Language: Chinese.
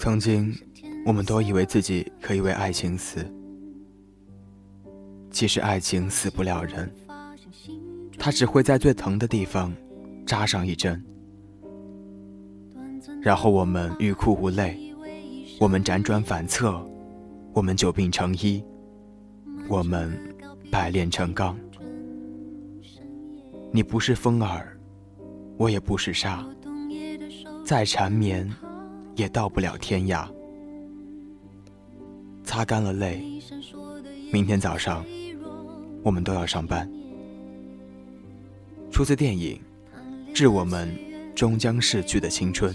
曾经，我们都以为自己可以为爱情死，其实爱情死不了人，它只会在最疼的地方扎上一针，然后我们欲哭无泪，我们辗转反侧，我们久病成医，我们百炼成钢。你不是风儿，我也不是沙，再缠绵。也到不了天涯。擦干了泪，明天早上我们都要上班。出自电影《致我们终将逝去的青春》。